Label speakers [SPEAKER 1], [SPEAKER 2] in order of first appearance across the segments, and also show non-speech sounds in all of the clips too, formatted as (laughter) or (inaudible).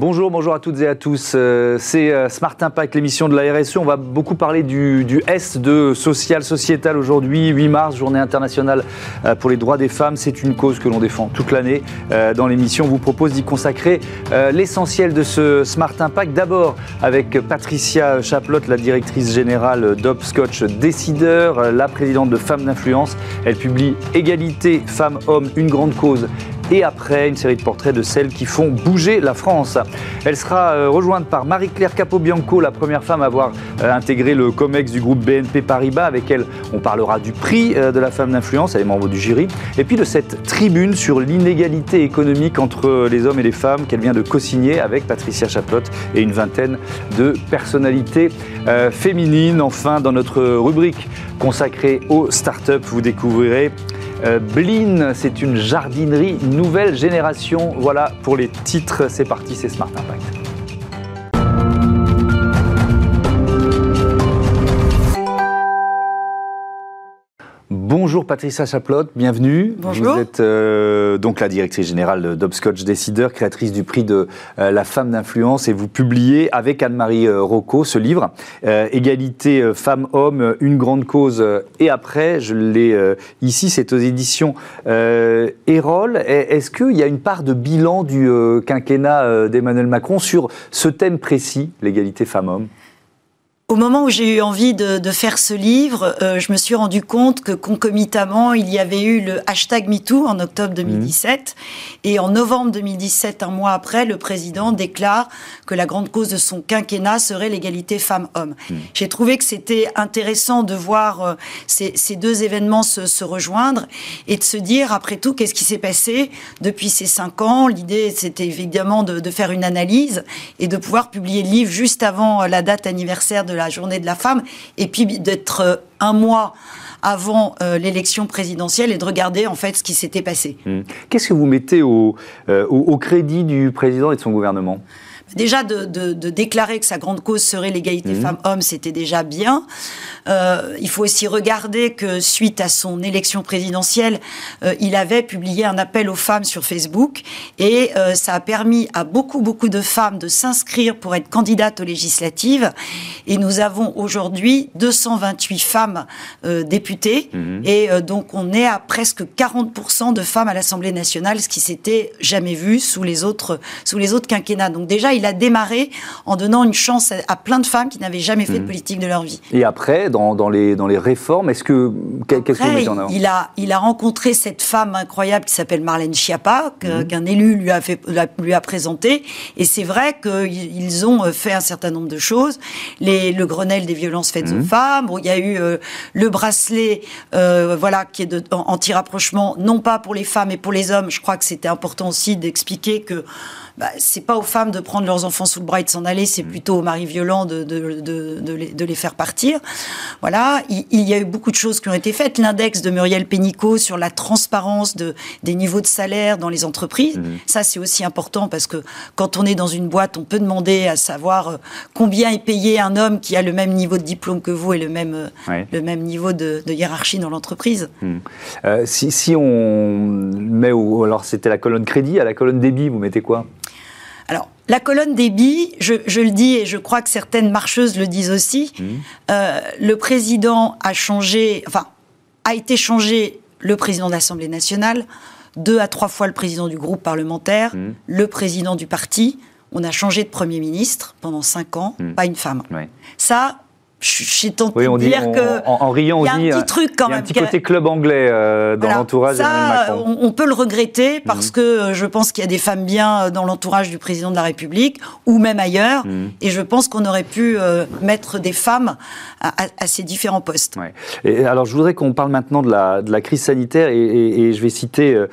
[SPEAKER 1] Bonjour, bonjour à toutes et à tous. Euh, c'est euh, Smart Impact, l'émission de la RSE. On va beaucoup parler du, S de social, sociétal aujourd'hui, 8 mars, journée internationale euh, pour les droits des femmes. C'est une cause que l'on défend toute l'année. Dans l'émission, on vous propose d'y consacrer l'essentiel de ce Smart Impact. D'abord avec Patricia Chaplotte, la directrice générale d'Opscotch Décideur, la présidente de Femmes d'influence. Elle publie Égalité femmes-hommes, une grande cause et après une série de portraits de celles qui font bouger la France. Elle sera euh, rejointe par Marie-Claire Capobianco, la première femme à avoir euh, intégré le COMEX du groupe BNP Paribas. Avec elle, on parlera du prix euh, de la femme d'influence, elle est membre du jury, et puis de cette tribune sur l'inégalité économique entre les hommes et les femmes qu'elle vient de co-signer avec Patricia Chaplotte et une vingtaine de personnalités féminines. Enfin, dans notre rubrique consacrée aux startups, vous découvrirez Blin, c'est une jardinerie nouvelle génération. Voilà pour les titres. C'est parti, c'est Smart Impact. Bonjour Patricia Chaplotte, bienvenue.
[SPEAKER 2] Bonjour.
[SPEAKER 1] Vous êtes euh, donc la directrice générale d'Obscotch Décideur, créatrice du prix de euh, la femme d'influence et vous publiez avec Anne-Marie euh, Rocco ce livre, Égalité femmes-hommes, une grande cause et après, je l'ai ici, c'est aux éditions Erol. Est-ce qu'il y a une part de bilan du quinquennat d'Emmanuel Macron sur ce thème précis, l'égalité femmes-hommes?
[SPEAKER 2] Au moment où j'ai eu envie de, faire ce livre, euh, je me suis rendu compte que concomitamment, il y avait eu le hashtag MeToo en octobre 2017. Mmh. Et en novembre 2017, un mois après, le président déclare que la grande cause de son quinquennat serait l'égalité femmes-hommes. Mmh. J'ai trouvé que c'était intéressant de voir euh, ces, deux événements se, rejoindre et de se dire, après tout, qu'est-ce qui s'est passé depuis ces cinq ans? L'idée, c'était évidemment de, de, faire une analyse et de pouvoir publier le livre juste avant la date anniversaire de la journée de la femme, et puis d'être euh, un mois avant euh, l'élection présidentielle et de regarder en fait ce qui s'était passé.
[SPEAKER 1] Mmh. Qu'est-ce que vous mettez euh, au, crédit du président et de son gouvernement?
[SPEAKER 2] Déjà, de, déclarer que sa grande cause serait l'égalité mmh. femmes-hommes, c'était déjà bien. Euh, il faut aussi regarder que suite à son élection présidentielle, euh, il avait publié un appel aux femmes sur Facebook et euh, ça a permis à beaucoup, beaucoup de femmes de s'inscrire pour être candidates aux législatives. Et nous avons aujourd'hui 228 femmes députées mmh. et donc on est à presque 40% de femmes à l'Assemblée nationale, ce qui s'était jamais vu sous les autres, sous les autres quinquennats. Donc déjà, il a démarré en donnant une chance à, plein de femmes qui n'avaient jamais fait de mmh. politique de leur vie.
[SPEAKER 1] Et après, dans, dans, les, dans les réformes, est-ce que qu'est-ce que vous mettez en avant?
[SPEAKER 2] il a, il a rencontré cette femme incroyable qui s'appelle Marlène Schiappa, mmh. qu'un élu lui a, fait, lui a présenté. Et c'est vrai qu'ils ont euh, fait un certain nombre de choses. Les, le Grenelle des violences faites aux mmh. femmes. il y a eu euh, le bracelet, euh, voilà, qui est de, anti-rapprochement, non pas pour les femmes, mais pour les hommes. Je crois que c'était important aussi d'expliquer que bah, c'est pas aux femmes de prendre leurs enfants sous le bras et de s'en aller, c'est mm. plutôt aux maris violents de, de, de, les, faire partir. Voilà, il, y a eu beaucoup de choses qui ont été faites. L'index de Muriel Pénicaud sur la transparence de, des niveaux de salaire dans les entreprises, mm. ça c'est aussi important parce que quand on est dans une boîte, on peut demander à savoir euh, combien est payé un homme qui a le même niveau de diplôme que vous et le même, euh, le même niveau de, hiérarchie dans l'entreprise.
[SPEAKER 1] Mm. Euh, si, si, on met, au, alors c'était la colonne crédit, à la colonne débit, vous mettez quoi?
[SPEAKER 2] Alors, la colonne débit, je, je, le dis et je crois que certaines marcheuses le disent aussi, mmh. euh, le président a changé, enfin, a été changé le président de l'Assemblée nationale, deux à trois fois le président du groupe parlementaire, mmh. le président du parti. On a changé de Premier ministre pendant cinq ans, mmh. pas une femme. Ça, j'ai tenté de dire que
[SPEAKER 1] en, riant,
[SPEAKER 2] il y a un petit
[SPEAKER 1] euh,
[SPEAKER 2] truc quand
[SPEAKER 1] y a
[SPEAKER 2] même.
[SPEAKER 1] Un petit côté club anglais euh, dans l'entourage
[SPEAKER 2] Macron. On, on, peut le regretter parce mhm. que euh, je pense qu'il y a des femmes bien dans l'entourage du président de la République ou même ailleurs, mhm. et je pense qu'on aurait pu mettre des femmes à, ces différents postes.
[SPEAKER 1] Et alors, je voudrais qu'on parle maintenant de la, de la crise sanitaire, et, et, je vais citer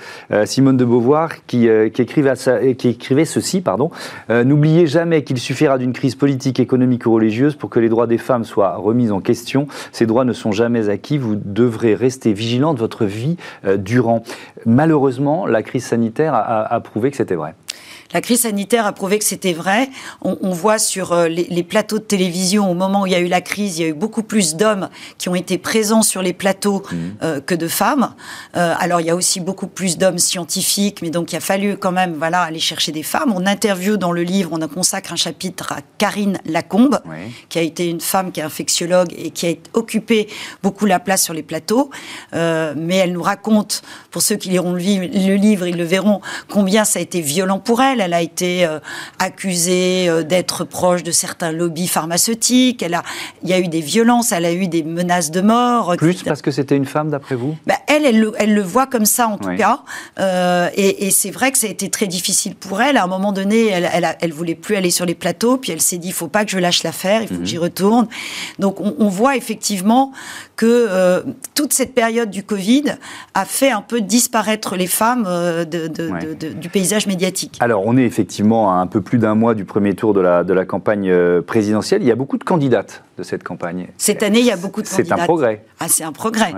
[SPEAKER 1] Simone de Beauvoir qui, qui, écrivait, qui écrivait ceci, pardon. N'oubliez jamais qu'il suffira d'une crise politique, économique ou religieuse pour que les droits des femmes soient soit remise en question. Ces droits ne sont jamais acquis. Vous devrez rester vigilant de votre vie euh, durant. Malheureusement, la crise sanitaire a, prouvé que c'était vrai.
[SPEAKER 2] La crise sanitaire a prouvé que c'était vrai. On, voit sur euh, les, plateaux de télévision, au moment où il y a eu la crise, il y a eu beaucoup plus d'hommes qui ont été présents sur les plateaux mmh. euh, que de femmes. Euh, alors, il y a aussi beaucoup plus d'hommes scientifiques, mais donc il a fallu quand même voilà, aller chercher des femmes. On interview dans le livre, on a consacre un chapitre à Karine Lacombe, qui a été une femme qui est infectiologue et qui a occupé beaucoup la place sur les plateaux. mais elle nous raconte, pour ceux qui liront le, le livre, ils le verront, combien ça a été violent pour elle elle. a été euh, accusée euh, d'être proche de certains lobbies pharmaceutiques. Elle a, il y a eu des violences, elle a eu des menaces de mort.
[SPEAKER 1] Plus parce que c'était une femme, d'après vous?
[SPEAKER 2] Bah, elle, elle, le voit comme ça en tout cas. Euh, et, c'est vrai que ça a été très difficile pour elle. À un moment donné, elle, elle, voulait plus aller sur les plateaux, puis elle s'est dit, il faut pas que je lâche l'affaire, il faut que mhm. j'y retourne. Donc on, voit effectivement que toute cette période du Covid a fait un peu disparaître les femmes de, du paysage médiatique.
[SPEAKER 1] Alors on est effectivement à un peu plus d'un mois du premier tour de la, campagne euh, présidentielle. Il y a beaucoup de candidates de cette campagne.
[SPEAKER 2] Cette année, il y a beaucoup de candidates.
[SPEAKER 1] C'est un progrès.
[SPEAKER 2] Ah, c'est un progrès.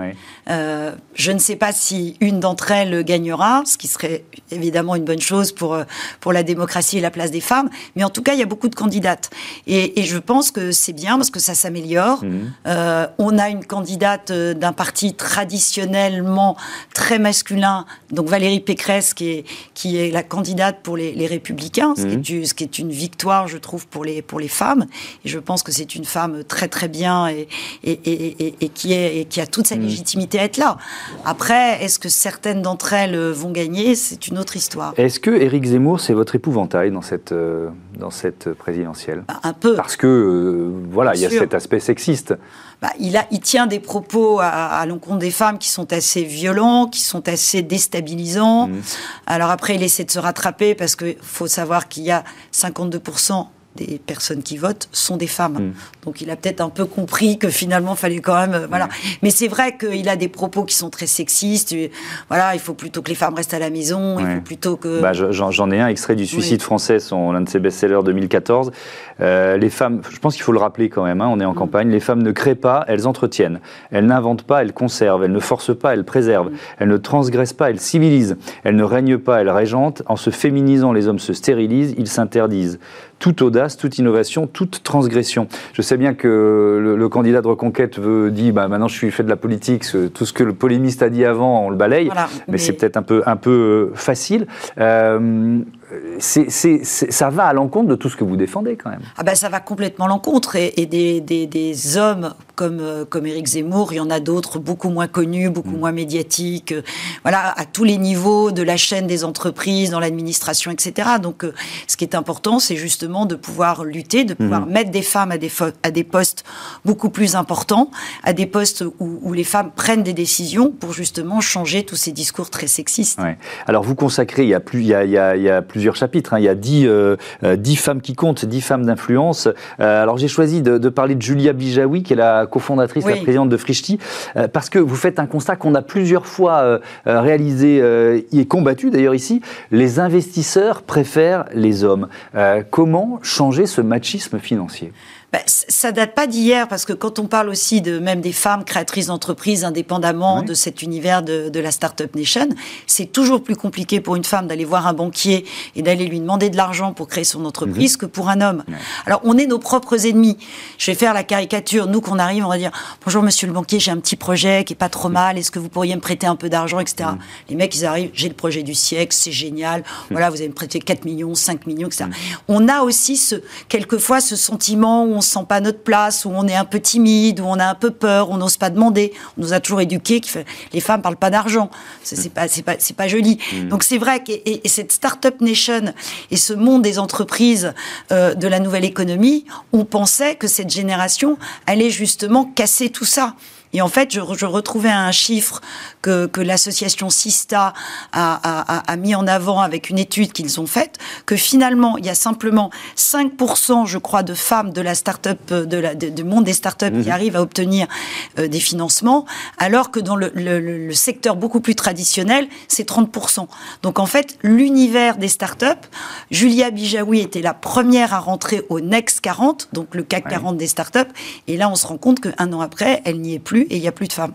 [SPEAKER 2] Euh, je ne sais pas si une d'entre elles gagnera, ce qui serait évidemment une bonne chose pour, euh, pour la démocratie et la place des femmes, mais en tout cas, il y a beaucoup de candidates. Et, je pense que c'est bien parce que ça s'améliore. Mhm. on a une candidate d'un parti traditionnellement très masculin, donc Valérie Pécresse, qui est, qui est la candidate pour les, les Républicains, ce, qui est, mhm. ce, qui est, une victoire, je trouve, pour les, pour les femmes. Et je pense que c'est une femme très très bien et, et, et, qui, est, qui a toute sa mhm. légitimité à être là. Après, est-ce que certaines d'entre elles vont gagner? C'est une autre histoire.
[SPEAKER 1] Est-ce que Éric Zemmour, c'est votre épouvantail dans cette, euh, dans cette présidentielle?
[SPEAKER 2] Bah, Un peu.
[SPEAKER 1] Parce que, euh, voilà, il y a cet aspect sexiste.
[SPEAKER 2] Bah, il, a, il tient des propos à, l'encontre des femmes qui sont assez violents, qui sont assez déstabilisants. Mhm. Alors après, il essaie de se rattraper parce qu'il faut savoir qu'il y a 52% des personnes qui votent sont des femmes. Mm. Donc il a peut-être un peu compris que finalement, il fallait quand même... Euh, voilà. Mais c'est vrai qu'il a des propos qui sont très sexistes. voilà, il faut plutôt que les femmes restent à la maison, il faut plutôt que...
[SPEAKER 1] Bah, J'en ai un extrait du Suicide français, l'un de ses best-sellers 2014. Euh, les femmes, je pense qu'il faut le rappeler quand même, hein, on est en mm. campagne, les femmes ne créent pas, elles entretiennent. Elles n'inventent pas, elles conservent. Elles ne forcent pas, elles préservent. Mm. Elles ne transgressent pas, elles civilisent. Elles ne règnent pas, elles régentent. En se féminisant, les hommes se stérilisent, ils s'interdisent toute audace, toute innovation, toute transgression. Je sais bien que le, candidat de reconquête veut dit bah maintenant je suis fait de la politique, tout ce que le polémiste a dit avant on le balaye, mais, c'est peut-être un peu un peu euh, ça va à l'encontre de tout ce que vous défendez quand même.
[SPEAKER 2] Ah ben ça va complètement à l'encontre et, des, des, des, hommes comme, euh, comme Éric Zemmour, il y en a d'autres beaucoup moins connus, beaucoup mm. moins médiatiques, euh, voilà, à tous les niveaux de la chaîne des entreprises, dans l'administration, etc. Donc euh, ce qui est important, c'est justement de pouvoir lutter, de pouvoir mm. mettre des femmes à des, à des postes beaucoup plus importants, à des postes où, où, les femmes prennent des décisions pour justement changer tous ces discours très sexistes.
[SPEAKER 1] Ouais. Alors vous consacrez, il y a plus, il y a, il y a, il y a plus plusieurs chapitres. Hein. Il y a dix, euh, euh, dix femmes qui comptent, dix femmes d'influence. Euh, alors j'ai choisi de, parler de Julia Bijawi, qui est la cofondatrice, la présidente de Frishti, parce que vous faites un constat qu'on a plusieurs fois réalisé et combattu d'ailleurs ici. Les investisseurs préfèrent les hommes. comment changer ce machisme financier?
[SPEAKER 2] Bah, ça date pas d'hier parce que quand on parle aussi de même des femmes créatrices d'entreprises indépendamment de cet univers de, de la startup nation, c'est toujours plus compliqué pour une femme d'aller voir un banquier et d'aller lui demander de l'argent pour créer son entreprise mhm. que pour un homme. Alors on est nos propres ennemis. Je vais faire la caricature. Nous qu'on arrive, on va dire bonjour monsieur le banquier, j'ai un petit projet qui est pas trop mhm. mal. Est-ce que vous pourriez me prêter un peu d'argent, etc. Mhm. Les mecs ils arrivent, j'ai le projet du siècle, c'est génial. Voilà, vous allez me prêter 4 millions, 5 millions, etc. On a aussi ce quelquefois ce sentiment où on sent pas notre place, où on est un peu timide, où on a un peu peur, on n'ose pas demander. On nous a toujours éduqués que les femmes parlent pas d'argent. C'est pas, c'est pas, c'est pas joli. Mm. Donc c'est vrai que et, cette start-up nation et ce monde des entreprises euh, de la nouvelle économie, on pensait que cette génération allait justement casser tout ça. Et en fait, je, je retrouvais un chiffre que, que l'association Sista a, a, a, mis en avant avec une étude qu'ils ont faite, que finalement, il y a simplement 5%, je crois, de femmes de la start-up, de la, du monde des start-up qui mhm. arrivent à obtenir euh, des financements, alors que dans le, le, le secteur beaucoup plus traditionnel, c'est 30%. Donc en fait, l'univers des start-up, Julia Bijawi était la première à rentrer au Next 40, donc le CAC 40 des start-up, et là, on se rend compte qu'un an après, elle n'y est plus et il n'y a plus de femmes.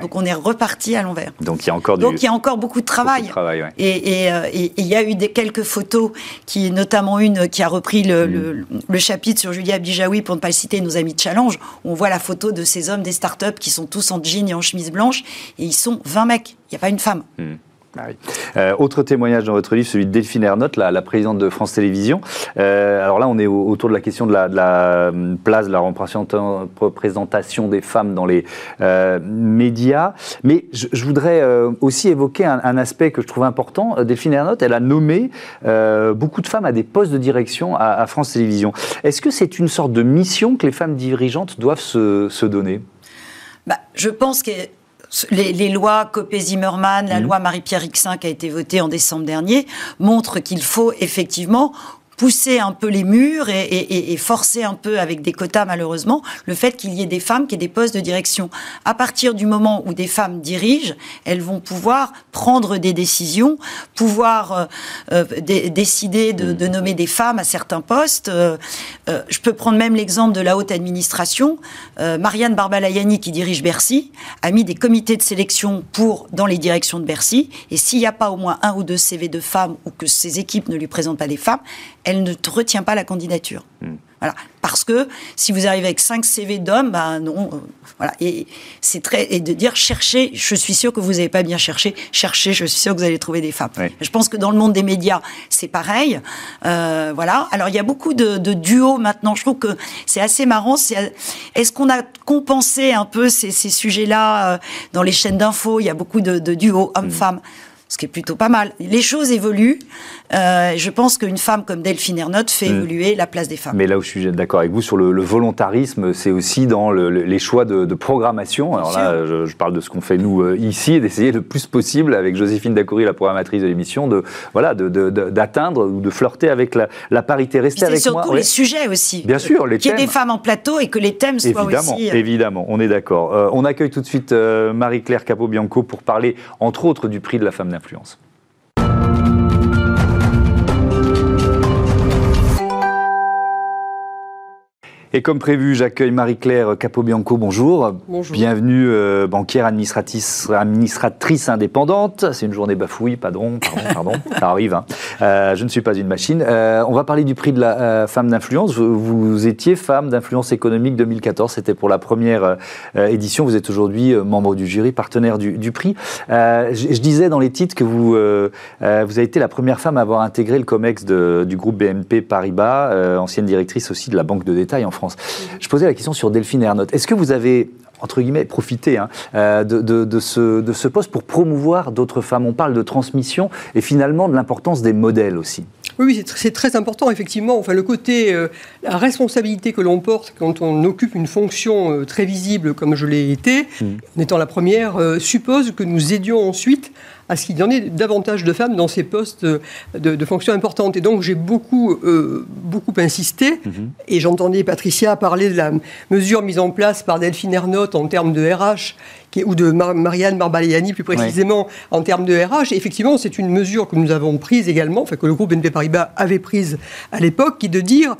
[SPEAKER 2] Donc on est reparti à l'envers.
[SPEAKER 1] Donc il y a encore
[SPEAKER 2] Donc il y a encore beaucoup de travail.
[SPEAKER 1] travail
[SPEAKER 2] et, il y a eu des, quelques photos, qui, notamment une qui a repris le, mm. le, chapitre sur Julia Bijawi, pour ne pas le citer, nos amis de Challenge, où on voit la photo de ces hommes des startups qui sont tous en jean et en chemise blanche, et ils sont 20 mecs, il n'y a pas une femme.
[SPEAKER 1] Mm. Ah euh, autre témoignage dans votre livre, celui de Delphine Ernotte, la, présidente de France Télévisions. Euh, alors là, on est autour de la question de la, euh, place, de la représentation des femmes dans les médias. Mais je, voudrais aussi évoquer un, aspect que je trouve important. Delphine Ernotte, elle a nommé beaucoup de femmes à des postes de direction à, France Télévisions. Est-ce que c'est une sorte de mission que les femmes dirigeantes doivent se, donner?
[SPEAKER 2] Bah, Je pense que les, lois Copé-Zimmermann, la mmh. loi Marie-Pierre Rixin qui a été votée en décembre dernier, montrent qu'il faut effectivement pousser un peu les murs et, forcer un peu avec des quotas malheureusement le fait qu'il y ait des femmes qui aient des postes de direction. À partir du moment où des femmes dirigent, elles vont pouvoir prendre des décisions, pouvoir euh, euh, décider de, nommer des femmes à certains postes. Euh, je peux prendre même l'exemple de la haute administration. Marianne Barbalayani qui dirige Bercy a mis des comités de sélection pour dans les directions de Bercy et s'il n'y a pas au moins un ou deux CV de femmes ou que ses équipes ne lui présentent pas des femmes, elle ne retient pas la candidature. Hmm. Voilà. Parce que si vous arrivez avec 5 CV d'hommes, ben non. Euh, voilà. Et c'est très et de dire chercher. Je suis sûr que vous n'avez pas bien cherché. Cherchez. Je suis sûr que vous allez trouver des femmes. Je pense que dans le monde des médias, c'est pareil. Euh, voilà. Alors il y a beaucoup de, duos maintenant. Je trouve que c'est assez marrant. Est-ce qu'on a compensé un peu ces, sujets-là euh, dans les chaînes d'infos? Il y a beaucoup de, duos hommes-femmes. Hmm ce qui est plutôt pas mal. Les choses évoluent. Euh, je pense qu'une femme comme Delphine Ernotte fait mm. évoluer la place des femmes.
[SPEAKER 1] Mais là où je suis d'accord avec vous sur le, volontarisme, c'est aussi dans les choix de, programmation. Alors là, je, parle de ce qu'on fait nous euh, ici et d'essayer le plus possible avec Joséphine Dacoury, la programmatrice de l'émission, de voilà, d'atteindre ou de flirter avec la, parité. Restez avec
[SPEAKER 2] moi. C'est surtout les sujets aussi.
[SPEAKER 1] Bien sûr, les
[SPEAKER 2] Qu'il y ait des femmes en plateau et que les thèmes
[SPEAKER 1] soient
[SPEAKER 2] aussi.
[SPEAKER 1] Euh, évidemment, on est d'accord. on accueille tout de suite Marie-Claire Capobianco pour parler, entre autres, du prix de la femme influence. Et comme prévu, j'accueille Marie-Claire Capobianco. Bonjour.
[SPEAKER 3] Bonjour.
[SPEAKER 1] Bienvenue, euh, banquière administratrice, administratrice indépendante. C'est une journée bafouille, pardon, pardon, pardon. (laughs) Ça arrive. Hein. Euh, je ne suis pas une machine. Euh, on va parler du prix de la euh, femme d'influence. Vous, vous, étiez femme d'influence économique 2014. C'était pour la première euh, édition. Vous êtes aujourd'hui membre du jury, partenaire du, du prix. Je, je, disais dans les titres que vous, vous avez été la première femme à avoir intégré le COMEX de, du groupe BNP Paribas, ancienne directrice aussi de la banque de détail en France. Je posais la question sur Delphine Ernotte. Est-ce que vous avez entre guillemets, profité hein, euh, de, ce, de ce poste pour promouvoir d'autres femmes? On parle de transmission et finalement de l'importance des modèles aussi.
[SPEAKER 3] Oui, c'est très important, effectivement. Enfin, le côté, euh, la responsabilité que l'on porte quand on occupe une fonction euh, très visible comme je l'ai été, mmh. en étant la première, suppose que nous aidions ensuite à ce qu'il y en ait davantage de femmes dans ces postes de, fonctions importantes. Et donc j'ai beaucoup, euh, beaucoup insisté, mhm. et j'entendais Patricia parler de la mesure mise en place par Delphine Ernotte en termes de RH, ou de Marianne Barbaliani plus précisément en termes de RH. Et effectivement, c'est une mesure que nous avons prise également, enfin que le groupe BNP Paribas avait prise à l'époque, qui est de dire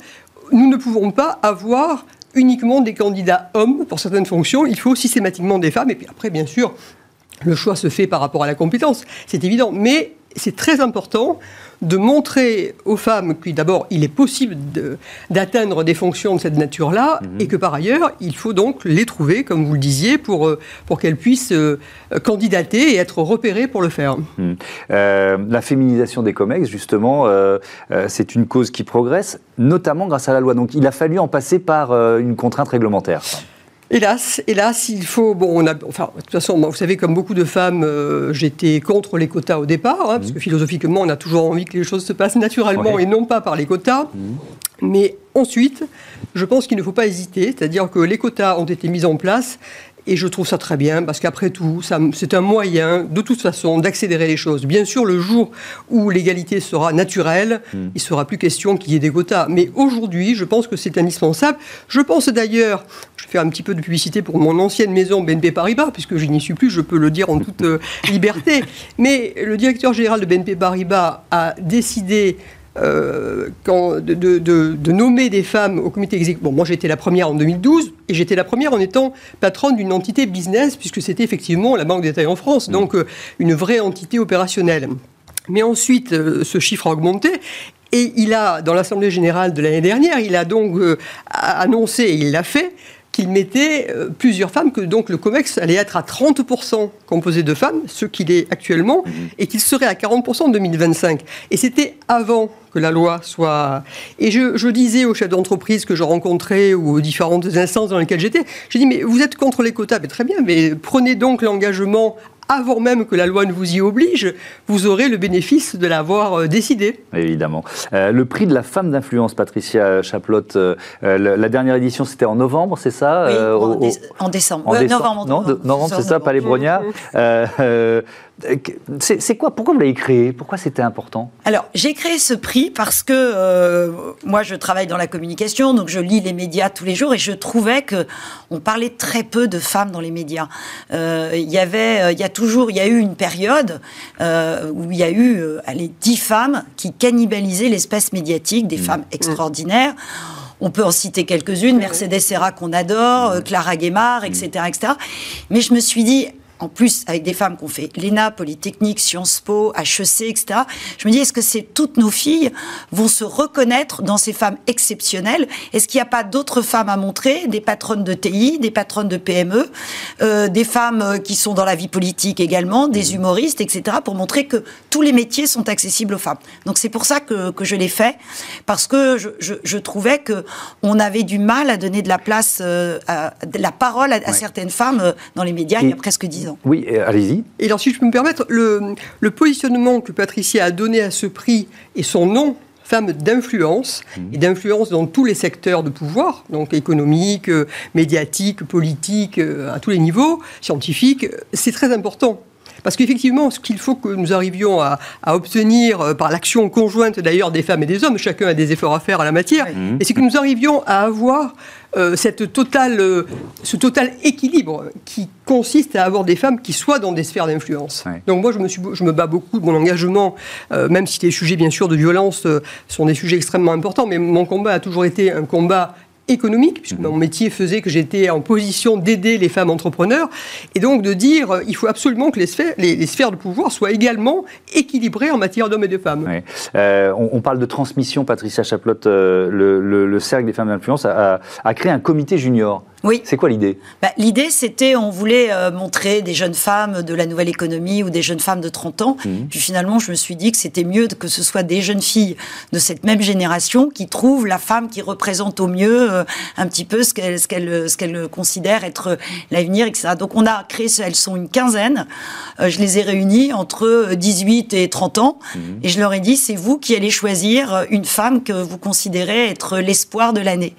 [SPEAKER 3] nous ne pouvons pas avoir uniquement des candidats hommes pour certaines fonctions, il faut systématiquement des femmes. Et puis après, bien sûr, le choix se fait par rapport à la compétence, c'est évident. Mais c'est très important de montrer aux femmes que d'abord, il est possible d'atteindre des fonctions de cette nature-là, mhm. et que par ailleurs, il faut donc les trouver, comme vous le disiez, pour, euh, pour qu'elles puissent euh, candidater et être repérées pour le faire.
[SPEAKER 1] Mhm. Euh, la féminisation des COMEX, justement, c'est une cause qui progresse, notamment grâce à la loi. Donc il a fallu en passer par une contrainte réglementaire.
[SPEAKER 3] Hélas, hélas, il faut. Bon, on a, enfin, de toute façon, vous savez, comme beaucoup de femmes, euh, j'étais contre les quotas au départ, hein, parce mmh. que philosophiquement, on a toujours envie que les choses se passent naturellement et non pas par les quotas. Mmh. Mais ensuite, je pense qu'il ne faut pas hésiter, c'est-à-dire que les quotas ont été mis en place et je trouve ça très bien parce qu'après tout, c'est un moyen, de toute façon, d'accélérer les choses. Bien sûr, le jour où l'égalité sera naturelle, hmm. il ne sera plus question qu'il y ait des quotas. Mais aujourd'hui, je pense que c'est indispensable. Je pense d'ailleurs, je fais un petit peu de publicité pour mon ancienne maison BNP Paribas, puisque je n'y suis plus, je peux le dire en toute euh, liberté. (laughs) Mais le directeur général de BNP Paribas a décidé quand, de, de, nommer des femmes au comité exécutif. Bon, moi j'étais la première en 2012 et j'étais la première en étant patronne d'une entité business puisque c'était effectivement la Banque Détail en France, mmh. donc une vraie entité opérationnelle. Mais ensuite, ce chiffre a augmenté et il a, dans l'Assemblée générale de l'année dernière, il a donc euh, annoncé, et il l'a fait, qu'il mettait euh, plusieurs femmes, que donc le COMEX allait être à 30% composé de femmes, ce qu'il est actuellement, mhm. et qu'il serait à 40% en 2025. Et c'était avant que la loi soit... Et je, je disais aux chefs d'entreprise que je rencontrais ou aux différentes instances dans lesquelles j'étais, j'ai dit, mais vous êtes contre les quotas, mais très bien, mais prenez donc l'engagement avant même que la loi ne vous y oblige, vous aurez le bénéfice de l'avoir euh, décidé.
[SPEAKER 1] Évidemment. Euh, le prix de la femme d'influence, Patricia Chaplotte, euh, la dernière édition, c'était en novembre, c'est ça
[SPEAKER 2] Oui, en, décembre.
[SPEAKER 1] En décembre. Non, novembre, c'est ça, Palais Brognard. (laughs) C'est quoi Pourquoi vous l'avez créé? Pourquoi c'était important?
[SPEAKER 2] Alors, j'ai créé ce prix parce que euh, moi, je travaille dans la communication, donc je lis les médias tous les jours et je trouvais que on parlait très peu de femmes dans les médias. Euh, il y avait, euh, il y a toujours, il y a eu une période où il y a eu les dix femmes qui cannibalisaient l'espace médiatique, des mmh. femmes extraordinaires. On peut en citer quelques-unes, Mercedes Serra qu'on adore, Clara Guémard, etc., etc. Mais je me suis dit, en plus avec des femmes qui ont fait l'ENA, Polytechnique, Sciences Po, HEC, etc. Je me dis, est-ce que c'est toutes nos filles vont se reconnaître dans ces femmes exceptionnelles? Est-ce qu'il n'y a pas d'autres femmes à montrer? Des patronnes de TI, des patronnes de PME, euh, des femmes euh, qui sont dans la vie politique également, des mmh. humoristes, etc. pour montrer que tous les métiers sont accessibles aux femmes. Donc c'est pour ça que, que je l'ai fait, parce que je, je, je, trouvais que on avait du mal à donner de la place, euh, à, de la parole à, certaines femmes dans les médias il y a presque dix ans.
[SPEAKER 1] Oui, allez-y.
[SPEAKER 3] Et alors, si je peux me permettre, le, positionnement que Patricia a donné à ce prix et son nom, femme d'influence, mhm. et d'influence dans tous les secteurs de pouvoir, donc économique, euh, médiatique, politique, euh, à tous les niveaux, scientifique, c'est très important. Parce qu'effectivement, ce qu'il faut que nous arrivions à, obtenir euh, par l'action conjointe d'ailleurs des femmes et des hommes, chacun a des efforts à faire à la matière, et c'est que nous arrivions à avoir euh, cette totale, euh, ce total équilibre qui consiste à avoir des femmes qui soient dans des sphères d'influence. Donc moi, je me, suis, je me bats beaucoup de mon engagement, même si les sujets, bien sûr, de violence sont des sujets extrêmement importants, mais mon combat a toujours été un combat économique, puisque mhm. mon métier faisait que j'étais en position d'aider les femmes entrepreneurs, et donc de dire euh, il faut absolument que les sphères, les, sphères de pouvoir soient également équilibrées en matière d'hommes et de femmes.
[SPEAKER 1] Euh, on, parle de transmission, Patricia Chaplotte, euh, le, Cercle des femmes d'influence a, a, créé un comité junior.
[SPEAKER 2] Oui.
[SPEAKER 1] C'est quoi l'idée?
[SPEAKER 2] Bah, L'idée, c'était, on voulait euh, montrer des jeunes femmes de la nouvelle économie ou des jeunes femmes de 30 ans. Mmh. Puis finalement, je me suis dit que c'était mieux que ce soit des jeunes filles de cette même génération qui trouvent la femme qui représente au mieux euh, un petit peu ce qu'elles ce qu'elle, ce qu'elle considère être l'avenir, etc. Donc on a créé, elles sont une quinzaine. Euh, je les ai réunies entre 18 et 30 ans. Mmh. Et je leur ai dit, c'est vous qui allez choisir une femme que vous considérez être l'espoir de l'année.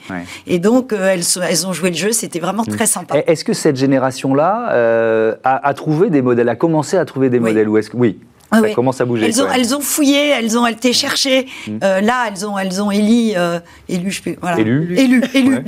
[SPEAKER 2] Et donc, elles, elles ont joué le jeu c'était vraiment mm. très sympa.
[SPEAKER 1] Est-ce que cette génération-là euh, a, trouvé des modèles, a commencé à trouver des modèles ou est-ce que oui ça commence à bouger.
[SPEAKER 2] Elles ont, elles ont, fouillé, elles ont été chercher. Mm. Euh, là, elles ont, elles ont élu, euh, élu, je peux, voilà.
[SPEAKER 1] élu,
[SPEAKER 2] élu, élu.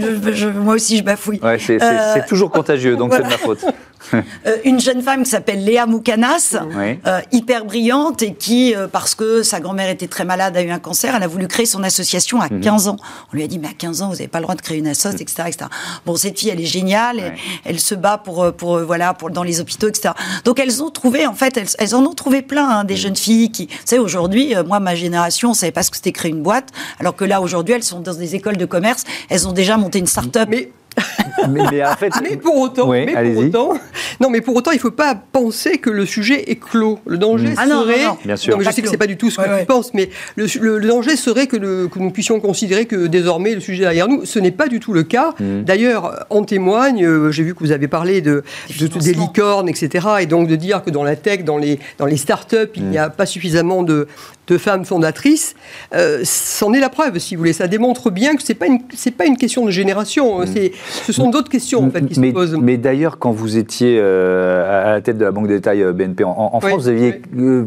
[SPEAKER 2] moi aussi, je bafouille.
[SPEAKER 1] c'est toujours contagieux, donc c'est de ma faute. (laughs) (laughs)
[SPEAKER 2] Euh, une jeune femme qui s'appelle Léa Moukanas, euh, hyper brillante et qui, euh, parce que sa grand-mère était très malade, a eu un cancer, elle a voulu créer son association à 15 mhm. ans. On lui a dit, mais à 15 ans, vous n'avez pas le droit de créer une association, etc., etc. Bon, cette fille, elle est géniale, elle, se bat pour, pour, voilà, pour, dans les hôpitaux, etc. Donc elles ont trouvé, en fait, elles, en ont trouvé plein, hein, des mhm. jeunes filles qui, vous savez, aujourd'hui, moi, ma génération, on savait pas ce que c'était créer une boîte, alors que là, aujourd'hui, elles sont dans des écoles de commerce, elles ont déjà monté une start-up
[SPEAKER 3] mais, (laughs) en fait, mais pour autant, mais pour autant, non, mais pour autant, il ne faut pas penser que le sujet est clos. Le danger
[SPEAKER 2] ah
[SPEAKER 3] serait,
[SPEAKER 2] non,
[SPEAKER 1] Bien sûr.
[SPEAKER 3] mais je sais que c'est pas du tout ce que tu penses, mais le, danger serait que, que, nous puissions considérer que désormais le sujet est derrière nous. Ce n'est pas du tout le cas. Mm. D'ailleurs, en témoigne. Euh, j'ai vu que vous avez parlé de, des, licornes, etc. Et donc de dire que dans la tech, dans les dans les startups, il n'y a pas suffisamment de de femmes fondatrices, euh, c'en est la preuve, si vous voulez. Ça démontre bien que c'est pas une pas une question de génération. Mm. C'est ce sont d'autres questions en fait qui
[SPEAKER 1] mais,
[SPEAKER 3] se posent.
[SPEAKER 1] Mais d'ailleurs, quand vous étiez euh, à la tête de la banque de détail euh, BNP en, France, vous aviez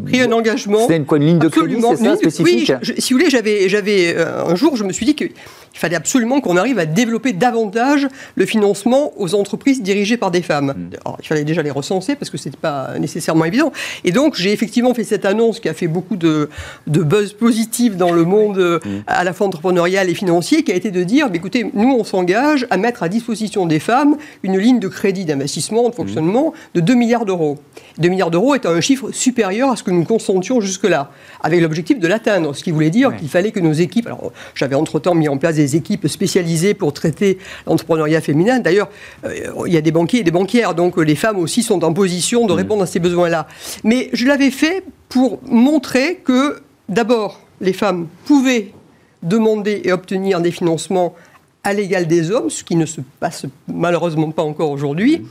[SPEAKER 3] pris un engagement.
[SPEAKER 1] C'était une, une, ligne de crédit, c'est ça, spécifique.
[SPEAKER 3] Oui, si vous voulez, j'avais un jour, je me suis dit que il fallait absolument qu'on arrive à développer davantage le financement aux entreprises dirigées par des femmes. Mm. il fallait déjà les recenser parce que ce n'était pas nécessairement évident. Et donc, j'ai effectivement fait cette annonce qui a fait beaucoup de, de buzz positif dans le monde euh, mm. à la fois entrepreneurial et financier, qui a été de dire, écoutez, nous, on s'engage à mettre à disposition des femmes une ligne de crédit d'investissement, de fonctionnement, de 2 milliards d'euros. 2 milliards d'euros est un chiffre supérieur à ce que nous consentions jusque-là, avec l'objectif de l'atteindre, ce qui voulait dire qu'il fallait que nos équipes, alors j'avais entre-temps mis en place des équipes spécialisées pour traiter l'entrepreneuriat féminin, d'ailleurs, euh, il y a des banquiers et des banquières, donc les femmes aussi sont en position de mm. répondre à ces besoins-là. Mais je l'avais fait pour montrer que, d'abord, les femmes pouvaient demander et obtenir des financements à l'égal des hommes, ce qui ne se passe malheureusement pas encore aujourd'hui,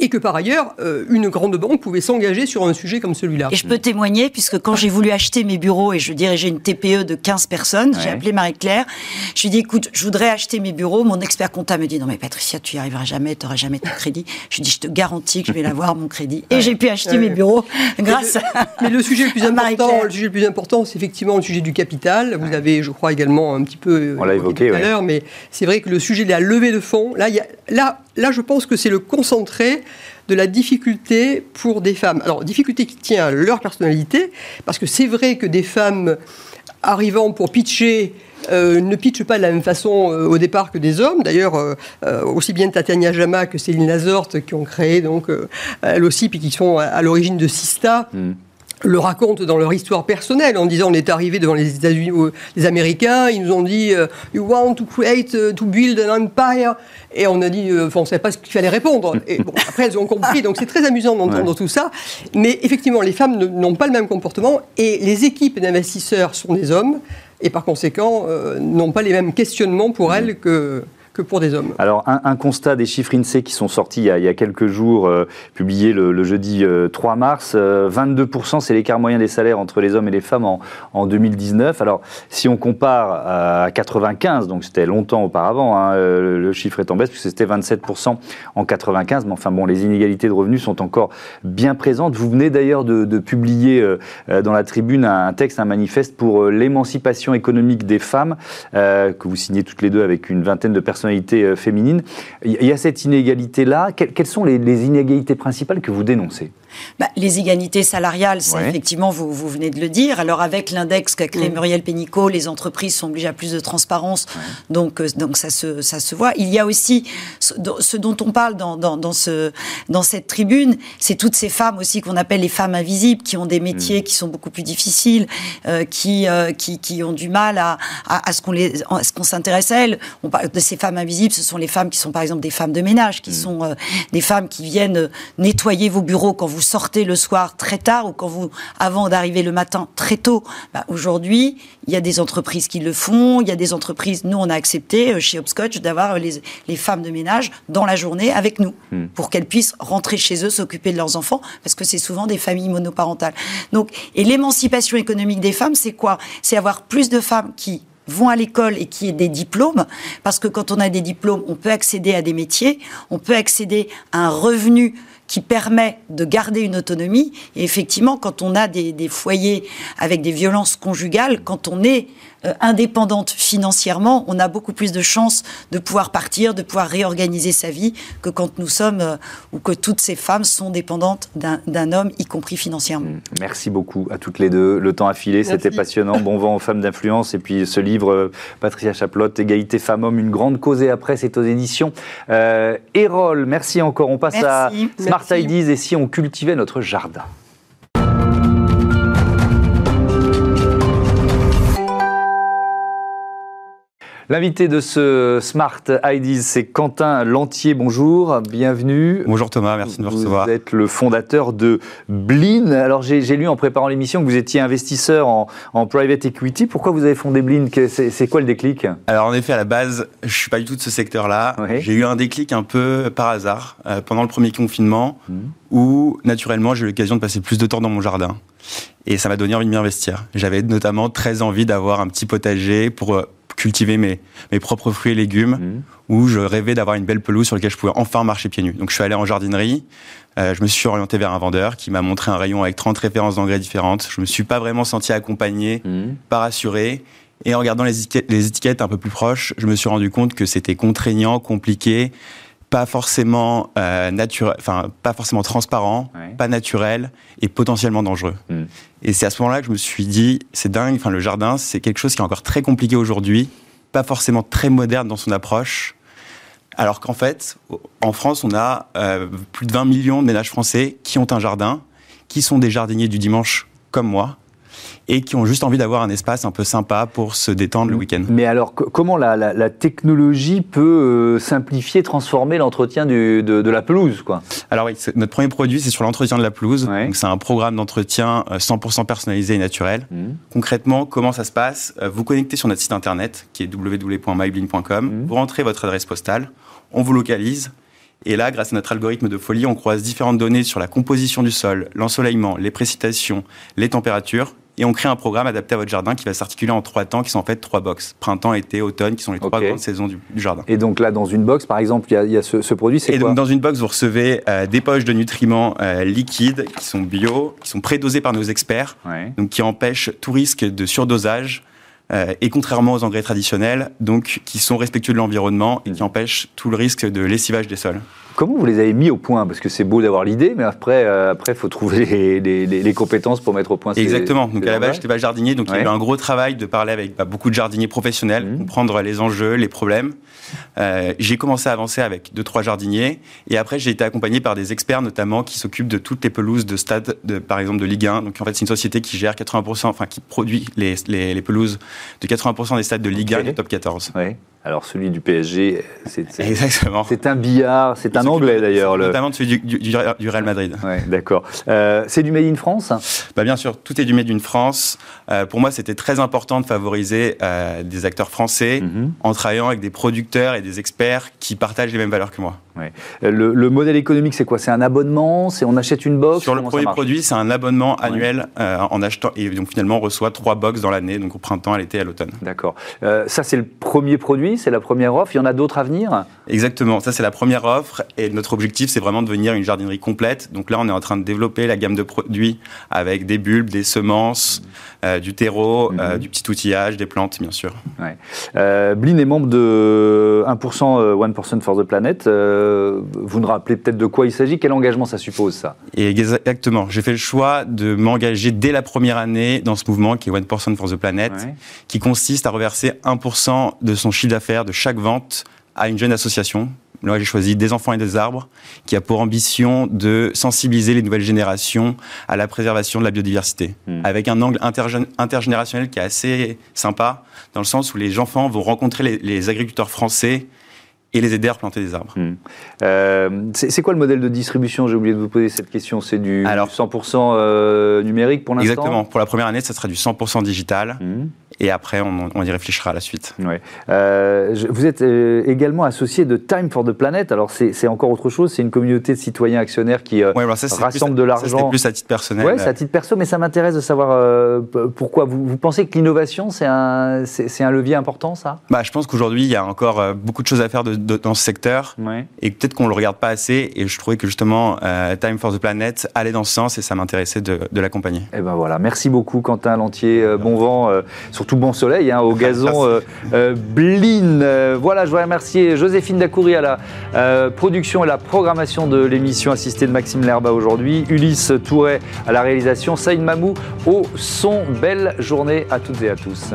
[SPEAKER 3] et que par ailleurs, euh, une grande banque pouvait s'engager sur un sujet comme celui-là.
[SPEAKER 2] Et je peux témoigner, puisque quand j'ai voulu acheter mes bureaux, et je dirigeais une TPE de 15 personnes, j'ai appelé Marie-Claire, je lui ai dit, écoute, je voudrais acheter mes bureaux, mon expert comptable me dit, non mais Patricia, tu y arriveras jamais, tu n'auras jamais ton crédit. Je lui ai dit, je te garantis que je vais l'avoir, mon crédit. Et j'ai pu acheter mes bureaux grâce
[SPEAKER 3] mais
[SPEAKER 2] le, à
[SPEAKER 3] Mais le sujet le plus important, le sujet le plus important, c'est effectivement le sujet du capital. Vous avez, je crois, également un petit peu...
[SPEAKER 1] On l'a évoqué, tout
[SPEAKER 3] à l'heure, mais c'est vrai que le sujet de la levée de fonds, là, y a, là, là je pense que c'est le concentré de la difficulté pour des femmes. Alors, difficulté qui tient à leur personnalité, parce que c'est vrai que des femmes arrivant pour pitcher euh, ne pitchent pas de la même façon euh, au départ que des hommes. D'ailleurs, euh, aussi bien Tatiana Jama que Céline Lazorte, qui ont créé, donc, elles aussi, puis qui sont à, l'origine de Sista. Mm le racontent dans leur histoire personnelle en disant on est arrivé devant les États-Unis, les Américains, ils nous ont dit euh, you want to create, uh, to build an empire, et on a dit, euh, on ne savait pas ce qu'il fallait répondre. Et bon, (laughs) après elles ont compris, donc c'est très amusant d'entendre tout ça. Mais effectivement, les femmes n'ont pas le même comportement et les équipes d'investisseurs sont des hommes et par conséquent euh, n'ont pas les mêmes questionnements pour elles que pour des hommes.
[SPEAKER 1] Alors, un, constat des chiffres INSEE qui sont sortis il y a, quelques jours, euh, publiés le, jeudi 3 euh, mars, 22%, euh, c'est l'écart moyen des salaires entre les hommes et les femmes en, 2019. Alors, si on compare à 95, donc c'était longtemps auparavant, hein, le, chiffre est en baisse, puisque c'était 27% en 95, mais enfin bon, les inégalités de revenus sont encore bien présentes. Vous venez d'ailleurs de, publier dans la tribune un, texte, un manifeste pour l'émancipation économique des femmes, que vous signez toutes les deux avec une vingtaine de personnes euh, féminine. Il y a cette inégalité-là. Quelles sont les, inégalités principales que vous dénoncez?
[SPEAKER 2] Bah, les inégalités salariales, effectivement, vous, vous, venez de le dire. Alors avec l'index qu'a créé Muriel Pénicaud, les entreprises sont obligées à plus de transparence, donc, euh, donc ça, se, ça se voit. Il y a aussi ce, dont on parle dans, dans, ce, dans cette tribune, c'est toutes ces femmes aussi qu'on appelle les femmes invisibles, qui ont des métiers mm. qui sont beaucoup plus difficiles, euh, qui, qui, qui, ont du mal à, à, ce qu'on s'intéresse à elles. On parle de ces femmes invisibles, ce sont les femmes qui sont par exemple des femmes de ménage, qui mm. sont euh, des femmes qui viennent euh, nettoyer vos bureaux quand vous sortez le soir très tard ou quand vous, avant d'arriver le matin très tôt. Bah, aujourd'hui, il y a des entreprises qui le font, il y a des entreprises, nous on a accepté euh, chez Hopscotch d'avoir les, les, femmes de ménage dans la journée avec nous mm. pour qu'elles puissent rentrer chez eux, s'occuper de leurs enfants, parce que c'est souvent des familles monoparentales. Donc, et l'émancipation économique des femmes, c'est quoi? C'est avoir plus de femmes qui vont à l'école et qui aient des diplômes, parce que quand on a des diplômes, on peut accéder à des métiers, on peut accéder à un revenu qui permet de garder une autonomie. Et effectivement, quand on a des, foyers avec des violences conjugales, quand on est euh, indépendante financièrement, on a beaucoup plus de chances de pouvoir partir, de pouvoir réorganiser sa vie que quand nous sommes euh, ou que toutes ces femmes sont dépendantes d'un homme, y compris financièrement. Mmh.
[SPEAKER 1] Merci beaucoup à toutes les deux. Le temps a filé, c'était passionnant. Bon vent aux femmes d'influence. Et puis ce livre, euh, Patricia Chaplotte, Égalité femmes-hommes, une grande cause et après, c'est aux éditions euh, Erol. Merci encore. On passe à Smart Ideas et si on cultivait notre jardin? L'invité de ce Smart IDs, c'est Quentin Lantier. Bonjour, bienvenue.
[SPEAKER 4] Bonjour Thomas, merci de me recevoir.
[SPEAKER 1] Vous êtes le fondateur de Blin. Alors j'ai lu en préparant l'émission que vous étiez investisseur en, private equity. Pourquoi vous avez fondé Blin? C'est quoi le déclic?
[SPEAKER 4] Alors en effet, à la base, je suis pas du tout de ce secteur-là. J'ai eu un déclic un peu par hasard euh, pendant le premier confinement, mmh. où naturellement j'ai eu l'occasion de passer plus de temps dans mon jardin. Et ça m'a donné envie de m'y investir. J'avais notamment très envie d'avoir un petit potager pour euh, cultiver mes, mes propres fruits et légumes, mmh. où je rêvais d'avoir une belle pelouse sur laquelle je pouvais enfin marcher pieds nus. Donc je suis allé en jardinerie, euh, je me suis orienté vers un vendeur qui m'a montré un rayon avec 30 références d'engrais différentes. Je me suis pas vraiment senti accompagné, mmh. pas rassuré. Et en regardant les étiquettes, les étiquettes un peu plus proches, je me suis rendu compte que c'était contraignant, compliqué, pas forcément euh, naturel, enfin pas forcément transparent pas naturel et potentiellement dangereux. Hmm. Et c'est à ce moment-là que je me suis dit, c'est dingue, enfin, le jardin, c'est quelque chose qui est encore très compliqué aujourd'hui, pas forcément très moderne dans son approche. Alors qu'en fait, en France, on a euh, plus de 20 millions de ménages français qui ont un jardin, qui sont des jardiniers du dimanche comme moi, et qui ont juste envie d'avoir un espace un peu sympa pour se détendre le week-end.
[SPEAKER 1] Mais alors, comment la, technologie peut euh, simplifier, transformer l'entretien de, la pelouse quoi?
[SPEAKER 4] Alors oui, notre premier produit, c'est sur l'entretien de la pelouse. c'est un programme d'entretien 100% euh, personnalisé et naturel. Mmh. Concrètement, comment ça se passe? Euh, Vous connectez sur notre site internet, qui est www.myblin.com, mmh. vous rentrez votre adresse postale, on vous localise, et là, grâce à notre algorithme de folie, on croise différentes données sur la composition du sol, l'ensoleillement, les précipitations, les températures, et on crée un programme adapté à votre jardin qui va s'articuler en trois temps, qui sont en fait trois boxes printemps, été, automne, qui sont les trois grandes saisons du, jardin.
[SPEAKER 1] Et donc là, dans une box, par exemple, il y a, ce, produit, c'est quoi?
[SPEAKER 4] Et donc dans une box, vous recevez euh, des poches de nutriments euh, liquides qui sont bio, qui sont prédosés par nos experts, donc qui empêchent tout risque de surdosage. Euh, et contrairement aux engrais traditionnels, donc qui sont respectueux de l'environnement et qui empêchent tout le risque de lessivage des sols.
[SPEAKER 1] Comment vous les avez mis au point? Parce que c'est beau d'avoir l'idée, mais après, euh, après, faut trouver les, compétences pour mettre au point.
[SPEAKER 4] Exactement. donc à la base, j'étais pas jardinier, donc il y a eu un gros travail de parler avec bah, beaucoup de jardiniers professionnels, mmh. comprendre les enjeux, les problèmes. Euh, j'ai commencé à avancer avec deux trois jardiniers, et après j'ai été accompagné par des experts notamment qui s'occupent de toutes les pelouses de stade, de, par exemple de Ligue 1. Donc en fait, c'est une société qui gère 80%, enfin qui produit les, les, pelouses de 80% des stades de Ligue 1 et top 14.
[SPEAKER 1] Oui. Alors celui du PSG, c'est c'est un billard, c'est un anglais d'ailleurs.
[SPEAKER 4] Notamment celui du, du, Real Madrid.
[SPEAKER 1] Ouais, D'accord. Euh, c'est du Made in France?
[SPEAKER 4] Bah Bien sûr, tout est du Made in France. Euh, pour moi, c'était très important de favoriser euh, des acteurs français mhm. en travaillant avec des producteurs et des experts qui partagent les mêmes valeurs que moi.
[SPEAKER 1] Le, modèle économique, c'est quoi? C'est un abonnement? C'est on achète une box?
[SPEAKER 4] Sur le premier produit, c'est un abonnement annuel en achetant et donc finalement on reçoit trois box dans l'année, donc au printemps, à l'été, à l'automne.
[SPEAKER 1] D'accord. ça, c'est le premier produit? C'est la première offre? Il y en a d'autres à venir?
[SPEAKER 4] Exactement, ça c'est la première offre et notre objectif c'est vraiment de devenir une jardinerie complète. Donc là on est en train de développer la gamme de produits avec des bulbes, des semences, euh, du terreau, euh, mhm. du petit outillage, des plantes bien sûr.
[SPEAKER 1] Ouais. Euh, Blin est membre de 1%, 1% for the Planet. Vous nous rappelez peut-être de quoi il s'agit Quel engagement ça suppose ça?
[SPEAKER 4] Exactement, j'ai fait le choix de m'engager dès la première année dans ce mouvement qui est 1% for the Planet, qui consiste à reverser 1% de son chiffre d'affaires de chaque vente à une jeune association. Là, j'ai choisi Des enfants et des arbres, qui a pour ambition de sensibiliser les nouvelles générations à la préservation de la biodiversité, hmm. avec un angle intergénérationnel qui est assez sympa, dans le sens où les enfants vont rencontrer les agriculteurs français et les aider à replanter des arbres. Hmm.
[SPEAKER 1] Euh, c'est quoi le modèle de distribution? J'ai oublié de vous poser cette question. C'est du, 100% euh, numérique pour l'instant?
[SPEAKER 4] Exactement. Pour la première année, ça sera du 100% digital. Hmm. Et après, on, y réfléchira à la suite.
[SPEAKER 1] Ouais. Euh, vous êtes également associé de Time for the Planet. Alors, c'est encore autre chose. C'est une communauté de citoyens actionnaires qui ouais, rassemble de l'argent.
[SPEAKER 4] C'est plus à titre personnel.
[SPEAKER 1] Oui, c'est à titre perso, mais ça m'intéresse de savoir pourquoi. Vous, vous, pensez que l'innovation, c'est un, un levier important, ça?
[SPEAKER 4] Bah, Je pense qu'aujourd'hui, il y a encore beaucoup de choses à faire de dans ce secteur. Et peut-être qu'on ne le regarde pas assez. Et je trouvais que justement, euh, Time for the Planet allait dans ce sens et ça m'intéressait de, l'accompagner.
[SPEAKER 1] Et eh ben voilà, merci beaucoup Quentin Lantier. Euh, bon vent, euh, surtout bon soleil hein, au gazon (laughs) Blin. voilà, je voudrais remercier Joséphine Dacoury à la production et la programmation de l'émission assistée de Maxime Lerba aujourd'hui. Ulysse Touret à la réalisation. Saïd Mamou au son. Belle journée à toutes et à tous.